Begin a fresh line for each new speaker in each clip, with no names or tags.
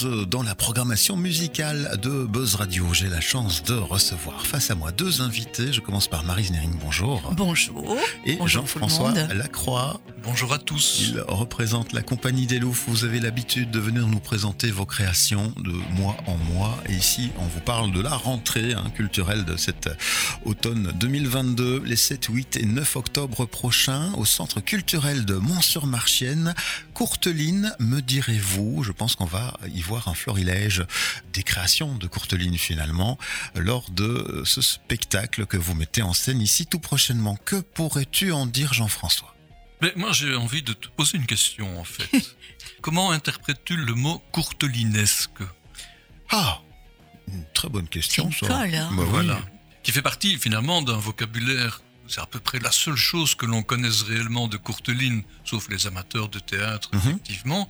chose dans la programmation musicale de Buzz Radio. J'ai la chance de recevoir face à moi deux invités. Je commence par Marie Znering, bonjour.
Bonjour.
Et Jean-François Lacroix.
Bonjour à tous.
Il représente la compagnie des Louvres. Vous avez l'habitude de venir nous présenter vos créations de mois en mois. Et ici, on vous parle de la rentrée hein, culturelle de cet automne 2022, les 7, 8 et 9 octobre prochains, au Centre culturel de Mont-sur-Marchienne. Courteline, me direz-vous Je pense qu'on va y voir un florilège des créations de Courteline finalement lors de ce spectacle que vous mettez en scène ici tout prochainement. Que pourrais-tu en dire Jean-François?
Mais moi, j'ai envie de te poser une question, en fait. Comment interprètes-tu le mot courtelinesque?
Ah, une très bonne question,
ça. Colle, hein.
bah voilà. Qui fait partie, finalement, d'un vocabulaire c'est à peu près la seule chose que l'on connaisse réellement de Courteline, sauf les amateurs de théâtre, mhm. effectivement.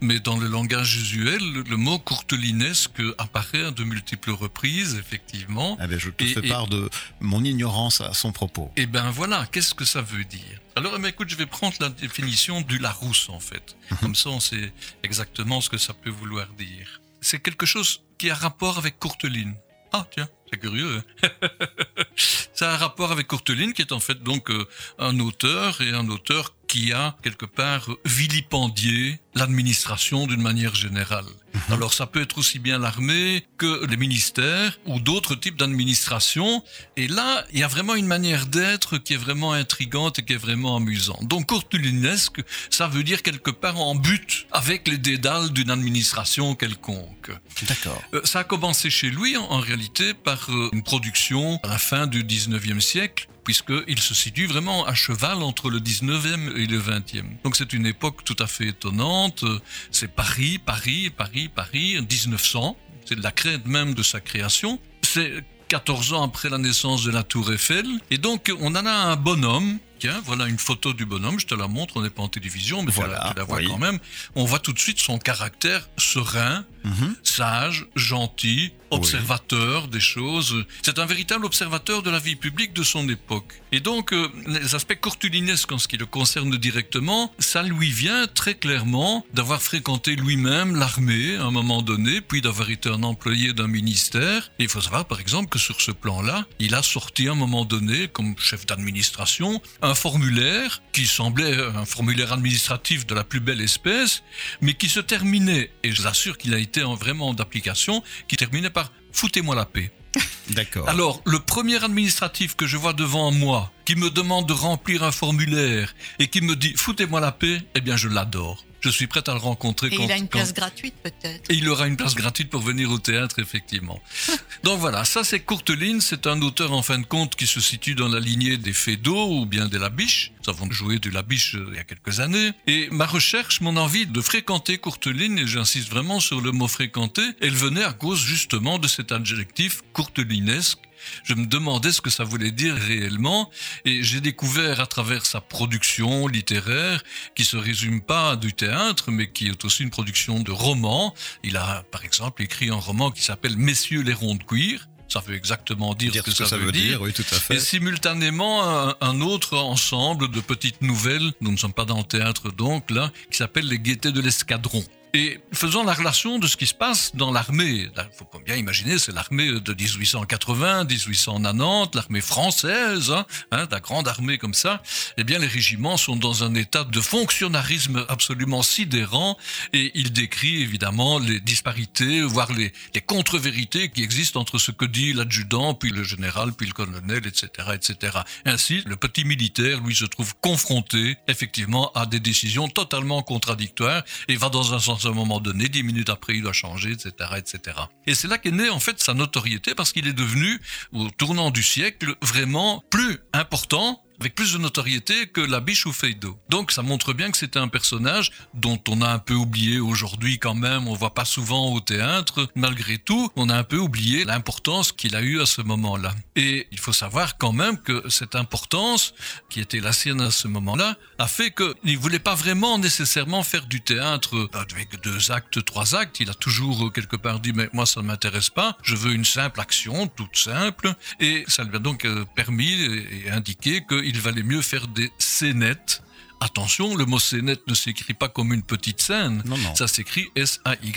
Mais dans le langage usuel, le mot courtelinesque apparaît à de multiples reprises, effectivement.
Ah ben je te fais part de mon ignorance à son propos.
Eh ben voilà, qu'est-ce que ça veut dire? Alors, eh ben, écoute, je vais prendre la définition du Larousse, en fait. Mhm. Comme ça, on sait exactement ce que ça peut vouloir dire. C'est quelque chose qui a rapport avec Courteline. Ah, tiens, c'est curieux. Hein. ça a un rapport avec Courteline, qui est en fait donc euh, un auteur et un auteur qui a quelque part vilipendié l'administration d'une manière générale. Mhm. Alors ça peut être aussi bien l'armée que les ministères ou d'autres types d'administration. Et là, il y a vraiment une manière d'être qui est vraiment intrigante et qui est vraiment amusante. Donc courtelinesque, ça veut dire quelque part en but avec les dédales d'une administration quelconque.
D'accord.
Euh, ça a commencé chez lui en, réalité par euh, une production à la fin du 19e siècle puisqu'il se situe vraiment à cheval entre le 19e et le 20e. Donc c'est une époque tout à fait étonnante. C'est Paris, Paris, Paris, Paris, 1900. C'est la crête même de sa création. C'est 14 ans après la naissance de la Tour Eiffel. Et donc on en a un bonhomme Tiens, voilà une photo du bonhomme, je te la montre, on n'est pas en télévision, mais voilà, tu la vois quand même. On voit tout de suite son caractère serein, mhm. sage, gentil, observateur des choses. C'est un véritable observateur de la vie publique de son époque. Et donc, euh, les aspects courtulinesques en ce qui le concerne directement, ça lui vient très clairement d'avoir fréquenté lui-même l'armée à un moment donné, puis d'avoir été un employé d'un ministère. Et il faut savoir, par exemple, que sur ce plan-là, il a sorti à un moment donné, comme chef d'administration, un formulaire qui semblait un formulaire administratif de la plus belle espèce, mais qui se terminait, et je vous assure qu'il a été vraiment d'application, qui terminait par foutez-moi la paix.
D'accord.
Alors, le premier administratif que je vois devant moi, qui me demande de remplir un formulaire et qui me dit foutez-moi la paix, eh bien je l'adore je suis prêt à le rencontrer.
Et il a une place gratuite peut-être.
Et il aura une place gratuite pour venir au théâtre, effectivement. Donc voilà, ça c'est Courteline, c'est un auteur en fin de compte qui se situe dans la lignée des Fédaux ou bien des Labiche. Nous avons joué du Labiche euh, il y a quelques années. Et ma recherche, mon envie de fréquenter Courteline, et j'insiste vraiment sur le mot fréquenter, elle venait à cause justement de cet adjectif courtelinesque je me demandais ce que ça voulait dire réellement et j'ai découvert à travers sa production littéraire qui se résume pas du théâtre mais qui est aussi une production de romans. Il a par exemple écrit un roman qui s'appelle Messieurs les ronds de cuir ça veut exactement dire, ce que, ça, veut dire.
Oui, tout à fait.
Et simultanément, un, un, autre ensemble de petites nouvelles, nous ne sommes pas dans le théâtre donc là, qui s'appelle Les Gaietés de l'escadron. Et faisons la relation de ce qui se passe dans l'armée. Il faut bien imaginer, c'est l'armée de 1880, 1890, l'armée française, hein, hein, la grande armée comme ça. Eh bien, les régiments sont dans un état de fonctionnarisme absolument sidérant et il décrit évidemment les disparités, voire les, contre-vérités qui existent entre ce que dit l'adjudant, puis le général, puis le colonel, etc., etc. Ainsi, le petit militaire, lui, se trouve confronté effectivement à des décisions totalement contradictoires et va dans un sens à un moment donné, dix minutes après, il doit changer, etc., etc. Et c'est là qu'est née en fait sa notoriété parce qu'il est devenu, au tournant du siècle, vraiment plus important avec plus de notoriété que la biche ou Feido. Donc ça montre bien que c'était un personnage dont on a un peu oublié aujourd'hui quand même, on voit pas souvent au théâtre, malgré tout, on a un peu oublié l'importance qu'il a eu à ce moment-là. Et il faut savoir quand même que cette importance, qui était la sienne à ce moment-là, a fait qu'il voulait pas vraiment nécessairement faire du théâtre avec deux actes, trois actes, il a toujours quelque part dit mais moi ça ne m'intéresse pas, je veux une simple action, toute simple, et ça lui a donc euh, permis et indiqué que il valait mieux faire des scénettes attention, le mot scénette ne s'écrit pas comme une petite scène.
Non, non.
Ça s'écrit S-A-Y-N-E-T-E-S.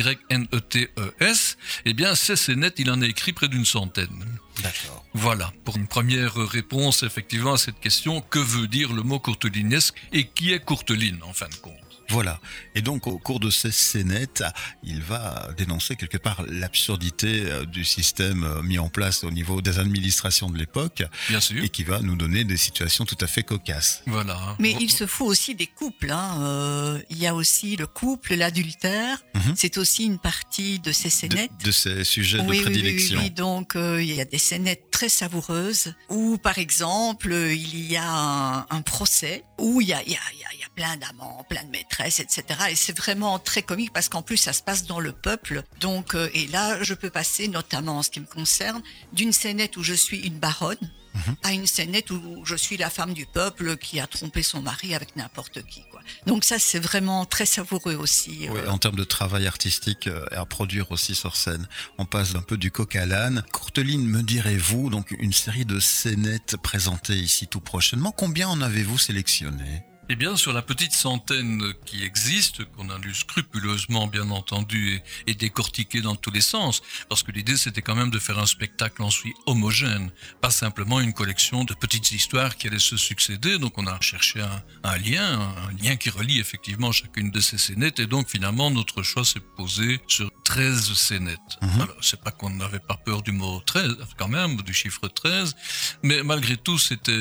Eh bien, ces scénettes, il en a écrit près d'une centaine.
D'accord.
Voilà, pour une première réponse effectivement à cette question, que veut dire le mot courtelinesque et qui est Courteline en fin de compte?
Voilà. Et donc, au cours de ces scénettes, il va dénoncer quelque part l'absurdité euh, du système euh, mis en place au niveau des administrations de l'époque
Bien sûr.
et qui va nous donner des situations tout à fait cocasses.
Voilà.
Mais il se fout aussi des couples. Hein. Euh, il y a aussi le couple, l'adultère.
Mhm.
C'est aussi une partie de ces scénettes.
de ces sujets
Oui,
de
oui, oui,
prédilection.
oui, oui. Donc, euh, il y a des scénettes très savoureuses où, par exemple, il y a un, un procès où il y a, il y, a, il y a- il y a plein d'amants, plein de maîtresses, etc. Et c'est vraiment très comique parce qu'en plus, ça se passe dans le peuple. Donc, euh, et là, je peux passer, notamment en ce qui me concerne, d'une scénette où je suis une baronne
Mhm.
à une scénette où je suis la femme du peuple qui a trompé son mari avec n'importe qui. Donc ça, c'est vraiment très savoureux aussi.
Oui,
euh,
en termes de travail artistique euh, à produire aussi sur scène. On passe un peu du coq à l'âne. Courteline, me direz-vous, donc une série de scénettes présentées ici tout prochainement. Combien en avez-vous sélectionné
Eh bien, sur la petite centaine qui existe, qu'on a lu scrupuleusement, bien entendu, et, et décortiqué dans tous les sens, parce que l'idée, c'était quand même de faire un spectacle en suite homogène, pas simplement une collection de petites histoires qui allaient se succéder. Donc, on a cherché un, un lien, un lien qui relie effectivement chacune de ces scénettes, et donc, finalement, notre choix s'est posé sur 13 scénettes.
Mhm.
Alors, c'est pas qu'on n'avait pas peur du mot 13, quand même, du chiffre 13, mais malgré tout, c'était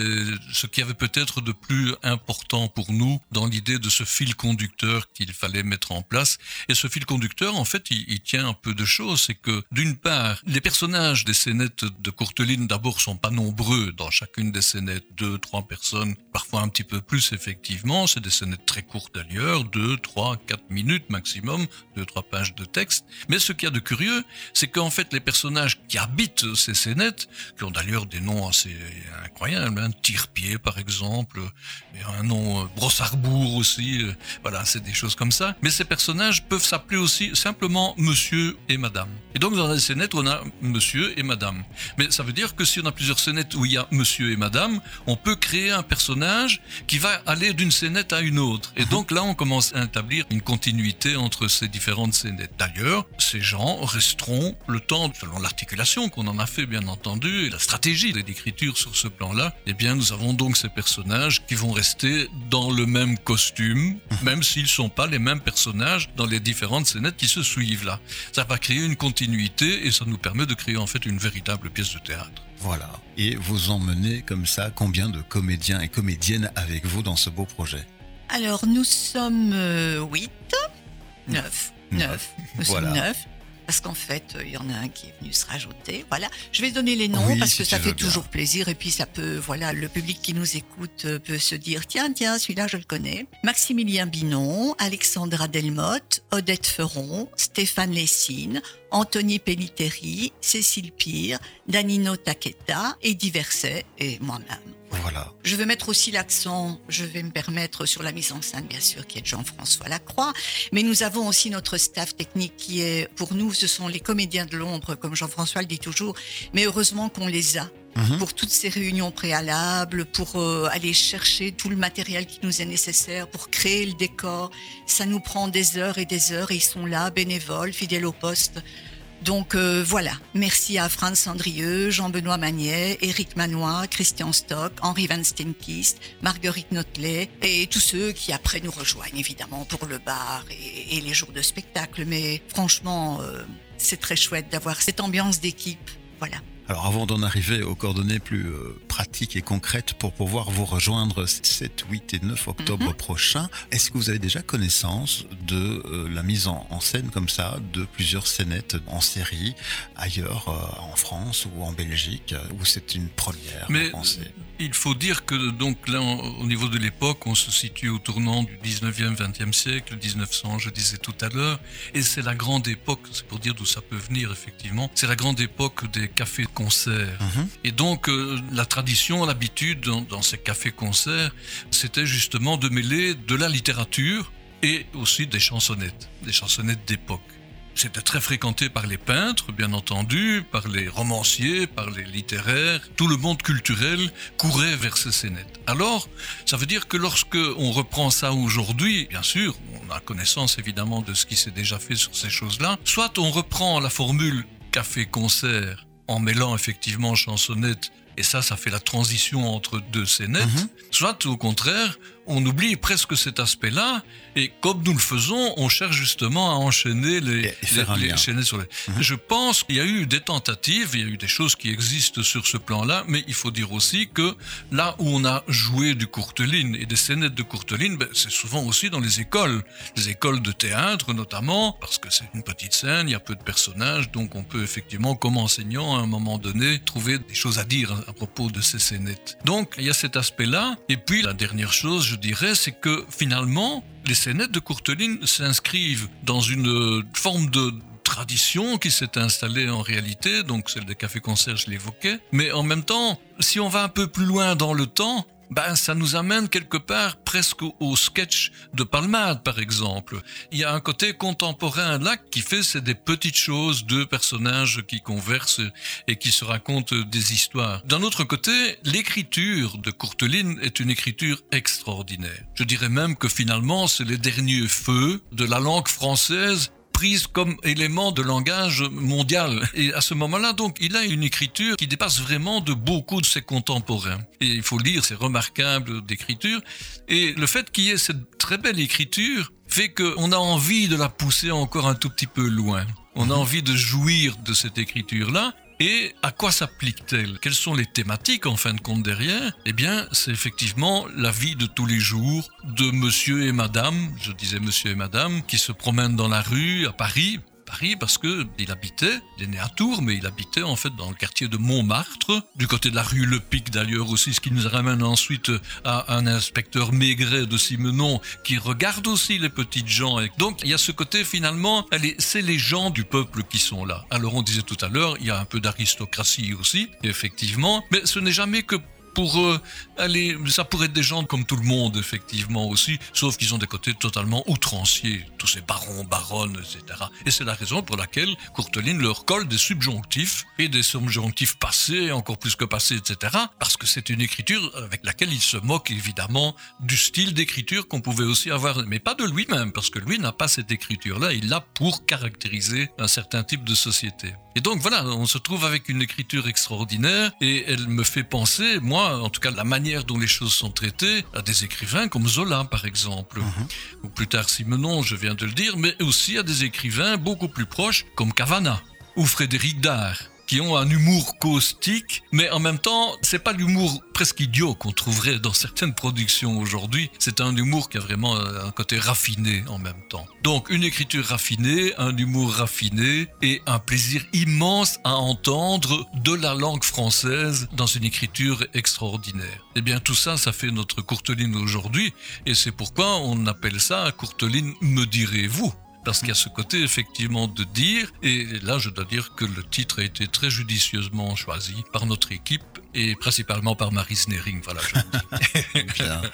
ce qui avait peut-être de plus important pour nous dans l'idée de ce fil conducteur qu'il fallait mettre en place. Et ce fil conducteur, en fait, il, tient un peu de choses. C'est que, d'une part, les personnages des scénettes de Courteline, d'abord, sont pas nombreux dans chacune des scénettes. Deux, trois personnes, parfois un petit peu plus, effectivement. C'est des scénettes très courtes d'ailleurs, deux, trois, quatre minutes maximum, deux, trois pages de texte. Mais ce qu'il y a de curieux, c'est qu'en fait, les personnages qui habitent ces scénettes, qui ont d'ailleurs des noms assez incroyables, hein, Tire-Pied par exemple, un nom euh, Brossarbourg aussi, euh, voilà, c'est des choses comme ça. Mais ces personnages peuvent s'appeler aussi simplement Monsieur et Madame. Et donc dans les scénettes, on a Monsieur et Madame. Mais ça veut dire que si on a plusieurs scénettes où il y a Monsieur et Madame, on peut créer un personnage qui va aller d'une scénette à une autre. Et donc là, on commence à établir une continuité entre ces différentes scénettes. D'ailleurs, ces gens resteront le temps, selon l'articulation qu'on en a fait bien entendu, et la stratégie d'écriture sur ce plan-là, eh bien nous avons donc ces personnages qui vont rester dans le même costume, même s'ils sont pas les mêmes personnages dans les différentes scénettes qui se suivent là. Ça va créer une continuité et ça nous permet de créer en fait une véritable pièce de théâtre.
Voilà. Et vous emmenez comme ça combien de comédiens et comédiennes avec vous dans ce beau projet?
Alors, nous sommes euh, huit, neuf, neuf. Nous
Voilà.
sommes neuf. Parce qu'en fait, euh, il y en a un qui est venu se rajouter. Voilà. Je vais donner les noms
Oui,
parce
si
que ça fait toujours plaisir et puis ça peut, voilà, le public qui nous écoute euh, peut se dire, tiens, tiens, celui-là, je le connais. Maximilien Binon, Alexandra Delmotte, Odette Feron, Stéphane Lessine, Anthony Pelliteri, Cécile Pire, Danino Taqueta, Eddie Verset et moi-même.
Voilà.
Je vais mettre aussi l'accent, je vais me permettre sur la mise en scène, bien sûr, qui est Jean-François Lacroix. Mais nous avons aussi notre staff technique qui est, pour nous, ce sont les comédiens de l'ombre, comme Jean-François le dit toujours. Mais heureusement qu'on les a
Mhm.
pour toutes ces réunions préalables, pour euh, aller chercher tout le matériel qui nous est nécessaire, pour créer le décor. Ça nous prend des heures et des heures et ils sont là, bénévoles, fidèles au poste. Donc euh, voilà, merci à Franz Sandrieux, Jean-Benoît Magnet, Éric Manois, Christian Stock, Henri Van Steenkist, Marguerite Notelet et tous ceux qui après nous rejoignent évidemment pour le bar et, les jours de spectacle. Mais franchement, euh, c'est très chouette d'avoir cette ambiance d'équipe. Voilà.
Alors avant d'en arriver aux coordonnées plus euh, pratiques et concrètes pour pouvoir vous rejoindre 7, 8 et 9 octobre
Mhm.
prochain, est-ce que vous avez déjà connaissance de euh, la mise en, en scène comme ça de plusieurs scénettes en série ailleurs euh, en France ou en Belgique où c'est une première
Mais- Il faut dire que donc là, au niveau de l'époque, on se situe au tournant du 19e, 20e siècle, 1900, je disais tout à l'heure, et c'est la grande époque, c'est pour dire d'où ça peut venir effectivement, c'est la grande époque des cafés-concerts.
Mhm.
Et donc, euh, la tradition, l'habitude dans, dans ces cafés-concerts, c'était justement de mêler de la littérature et aussi des chansonnettes, des chansonnettes d'époque. C'était très fréquenté par les peintres, bien entendu, par les romanciers, par les littéraires. Tout le monde culturel courait vers ces scénettes. Alors, ça veut dire que lorsque on reprend ça aujourd'hui, bien sûr, on a connaissance évidemment de ce qui s'est déjà fait sur ces choses-là, soit on reprend la formule café-concert en mêlant effectivement chansonnette et ça, ça fait la transition entre deux scénettes. Mhm. Soit au contraire, on oublie presque cet aspect-là, et comme nous le faisons, on cherche justement à enchaîner les,
les,
sur les. Mhm. Je pense qu'il y a eu des tentatives, il y a eu des choses qui existent sur ce plan-là, mais il faut dire aussi que là où on a joué du courteline et des scénettes de courteline, ben, c'est souvent aussi dans les écoles, les écoles de théâtre notamment, parce que c'est une petite scène, il y a peu de personnages, donc on peut effectivement, comme enseignant, à un moment donné, trouver des choses à dire à propos de ces scénettes. Donc il y a cet aspect-là, et puis la dernière chose, je dirais, c'est que finalement, les scénettes de Courteline s'inscrivent dans une forme de tradition qui s'est installée en réalité, donc celle des cafés-concerts, je l'évoquais. Mais en même temps, si on va un peu plus loin dans le temps, ben, ça nous amène quelque part presque au sketch de Palmade, par exemple. Il y a un côté contemporain là qui fait, c'est des petites choses, deux personnages qui conversent et qui se racontent des histoires. D'un autre côté, l'écriture de Courteline est une écriture extraordinaire. Je dirais même que finalement, c'est les derniers feux de la langue française prise comme élément de langage mondial. Et à ce moment-là, donc, il a une écriture qui dépasse vraiment de beaucoup de ses contemporains. Et il faut lire c'est remarquable d'écriture. Et le fait qu'il y ait cette très belle écriture fait qu'on a envie de la pousser encore un tout petit peu loin. On a envie de jouir de cette écriture-là. Et à quoi s'applique-t-elle? Quelles sont les thématiques en fin de compte derrière? Eh bien, c'est effectivement la vie de tous les jours de monsieur et madame, je disais monsieur et madame, qui se promènent dans la rue à Paris, Paris parce que il habitait, il est né à Tours, mais il habitait en fait dans le quartier de Montmartre, du côté de la rue Le Pic d'ailleurs aussi, ce qui nous ramène ensuite à un inspecteur Maigret de Simenon qui regarde aussi les petites gens. Et donc il y a ce côté finalement, c'est les gens du peuple qui sont là. Alors on disait tout à l'heure, il y a un peu d'aristocratie aussi, effectivement, mais ce n'est jamais que pour eux, aller, ça pourrait être des gens comme tout le monde, effectivement, aussi, sauf qu'ils ont des côtés totalement outranciers, tous ces barons, baronnes, etc. Et c'est la raison pour laquelle Courteline leur colle des subjonctifs, et des subjonctifs passés, encore plus que passés, etc., parce que c'est une écriture avec laquelle il se moque, évidemment, du style d'écriture qu'on pouvait aussi avoir, mais pas de lui-même, parce que lui n'a pas cette écriture-là, il l'a pour caractériser un certain type de société. Et donc voilà, on se trouve avec une écriture extraordinaire, et elle me fait penser, moi, en tout cas la manière dont les choses sont traitées, à des écrivains comme Zola par exemple, mhm. ou plus tard Simenon, je viens de le dire, mais aussi à des écrivains beaucoup plus proches comme Cavana ou Frédéric Dard qui ont un humour caustique, mais en même temps, c'est pas l'humour presque idiot qu'on trouverait dans certaines productions aujourd'hui. C'est un humour qui a vraiment un côté raffiné en même temps. Donc, une écriture raffinée, un humour raffiné et un plaisir immense à entendre de la langue française dans une écriture extraordinaire. Eh bien, tout ça, ça fait notre Courteline aujourd'hui et c'est pourquoi on appelle ça Courteline me direz-vous parce qu'il y a ce côté effectivement de dire, et là je dois dire que le titre a été très judicieusement choisi par notre équipe et principalement par Marie Snering. Voilà.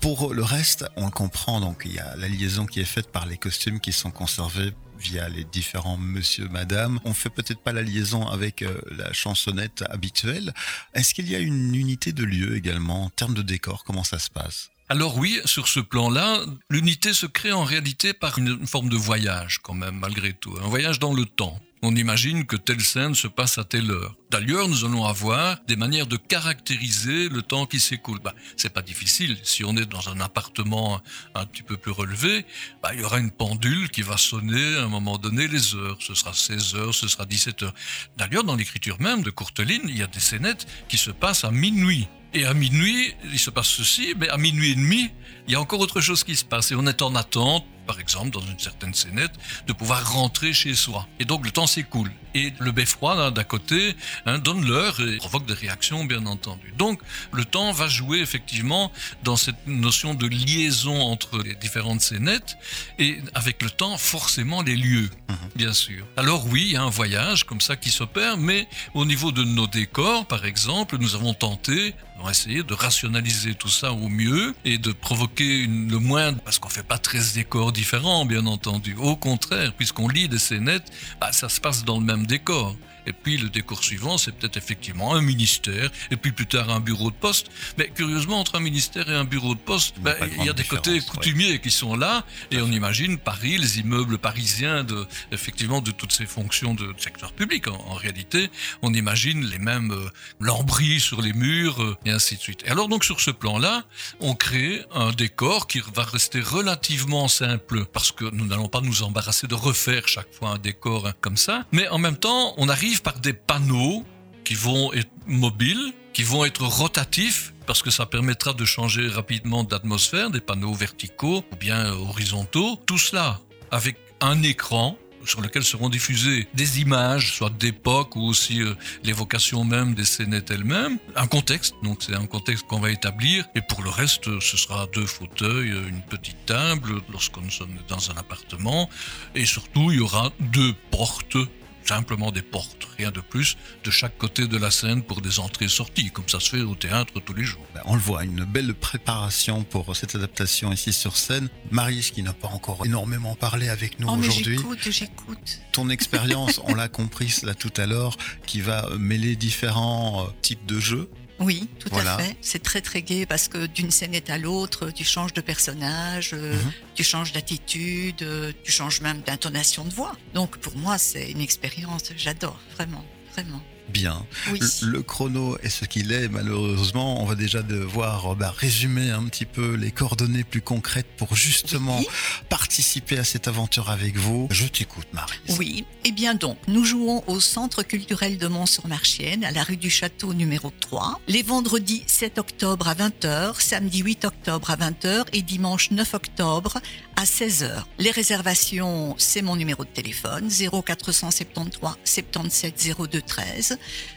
Pour le reste, on le comprend, donc il y a la liaison qui est faite par les costumes qui sont conservés via les différents monsieur, madame. On fait peut-être pas la liaison avec euh, la chansonnette habituelle. Est-ce qu'il y a une unité de lieu également en termes de décor Comment ça se passe?
Alors oui, sur ce plan-là, l'unité se crée en réalité par une forme de voyage quand même, malgré tout. Un voyage dans le temps. On imagine que telle scène se passe à telle heure. D'ailleurs, nous allons avoir des manières de caractériser le temps qui s'écoule. Bah, c'est pas difficile. Si on est dans un appartement un petit peu plus relevé, bah, il y aura une pendule qui va sonner à un moment donné les heures. Ce sera 16 heures, ce sera 17 heures. D'ailleurs, dans l'écriture même de Courteline, il y a des scénettes qui se passent à minuit. Et à minuit, il se passe ceci, mais à minuit et demi, il y a encore autre chose qui se passe. Et on est en attente, par exemple, dans une certaine scénette, de pouvoir rentrer chez soi. Et donc le temps s'écoule. Et le beffroi, d'à côté, hein, donne l'heure et provoque des réactions, bien entendu. Donc le temps va jouer effectivement dans cette notion de liaison entre les différentes scénettes et avec le temps, forcément, les lieux, mhm. bien sûr. Alors oui, il y a un voyage comme ça qui s'opère, mais au niveau de nos décors, par exemple, nous avons tenté essayer de rationaliser tout ça au mieux et de provoquer le moins, parce qu'on fait pas 13 décors décors différents, bien entendu. Au contraire, puisqu'on lit des scénettes, bah, ça se passe dans le même décor. Et puis le décor suivant, c'est peut-être effectivement un ministère, et puis plus tard un bureau de poste. Mais curieusement, entre un ministère et un bureau de poste,
Il y a
ben, il y a des côtés coutumiers qui sont là, et on imagine Paris, les immeubles parisiens, de, effectivement, de toutes ces fonctions de secteur public. En, en réalité, on imagine les mêmes euh, lambris sur les murs, euh, et ainsi de suite. Et alors donc sur ce plan-là, on crée un décor qui va rester relativement simple, parce que nous n'allons pas nous embarrasser de refaire chaque fois un décor hein, comme ça, mais en même temps, on arrive par des panneaux qui vont être mobiles, qui vont être rotatifs, parce que ça permettra de changer rapidement d'atmosphère, des panneaux verticaux ou bien horizontaux. Tout cela avec un écran sur lequel seront diffusées des images, soit d'époque ou aussi euh, l'évocation même des scénettes elles-mêmes. Un contexte, donc c'est un contexte qu'on va établir. Et pour le reste, ce sera deux fauteuils, une petite table nous sommes dans un appartement. Et surtout, il y aura deux portes simplement des portes, rien de plus, de chaque côté de la scène pour des entrées-sorties, comme ça se fait au théâtre tous les jours.
Ben, On le voit, une belle préparation pour cette adaptation ici sur scène. Marie, qui n'a pas encore énormément parlé avec nous
Oh, mais
aujourd'hui,
j'écoute, j'écoute.
ton expérience, on l'a compris là tout à l'heure, qui va mêler différents euh, types de jeux.
Oui, tout
Voilà.
à fait. C'est très très gai parce que d'une scénette à l'autre, tu changes de personnage, euh,
Mhm.
tu changes d'attitude, euh, tu changes même d'intonation de voix. Donc pour moi, c'est une expérience, j'adore, vraiment, vraiment.
Bien.
Oui.
Le, chrono est ce qu'il est, malheureusement. On va déjà devoir bah, résumer un petit peu les coordonnées plus concrètes pour justement
Oui.
participer à cette aventure avec vous. Je t'écoute, Marie.
Oui, eh bien donc, nous jouons au Centre culturel de Mont-sur-Marchienne, à la rue du Château numéro 3, les vendredis 7 octobre à 20h, samedi 8 octobre à 20h et dimanche 9 octobre à 16h. Les réservations, c'est mon numéro de téléphone, 0473 77 02 13.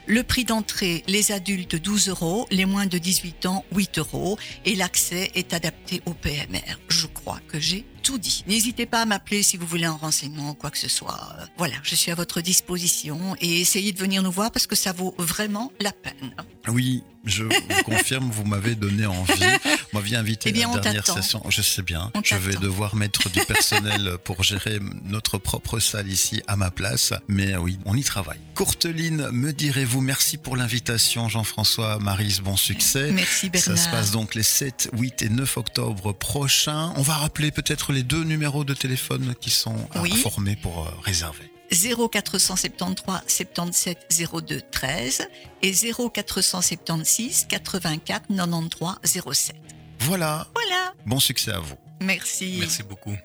Le prix d'entrée, les adultes 12 euros, les moins de 18 ans 8 euros et l'accès est adapté au PMR. Je crois que j'ai tout dit. N'hésitez pas à m'appeler si vous voulez un renseignement ou quoi que ce soit. Euh, Voilà, je suis à votre disposition et essayez de venir nous voir parce que ça vaut vraiment la peine.
Oui, je vous confirme, vous m'avez donné envie. Vous m'aviez invité
Eh bien,
la dernière session. Je sais bien.
On
je vais devoir mettre du personnel pour gérer notre propre salle ici à ma place. Mais oui, on y travaille. Courteline, me direz-vous, merci pour l'invitation, Jean-François, Marise, bon succès.
Merci Bernard.
Ça se passe donc les 7, 8 et 9 octobre prochains. On va rappeler peut-être les deux numéros de téléphone qui sont
Oui.
à former pour euh, réserver.
0473 77 02 13 et 0476 84 93 07.
Voilà,
Voilà,
bon succès à vous.
merci.
Merci beaucoup.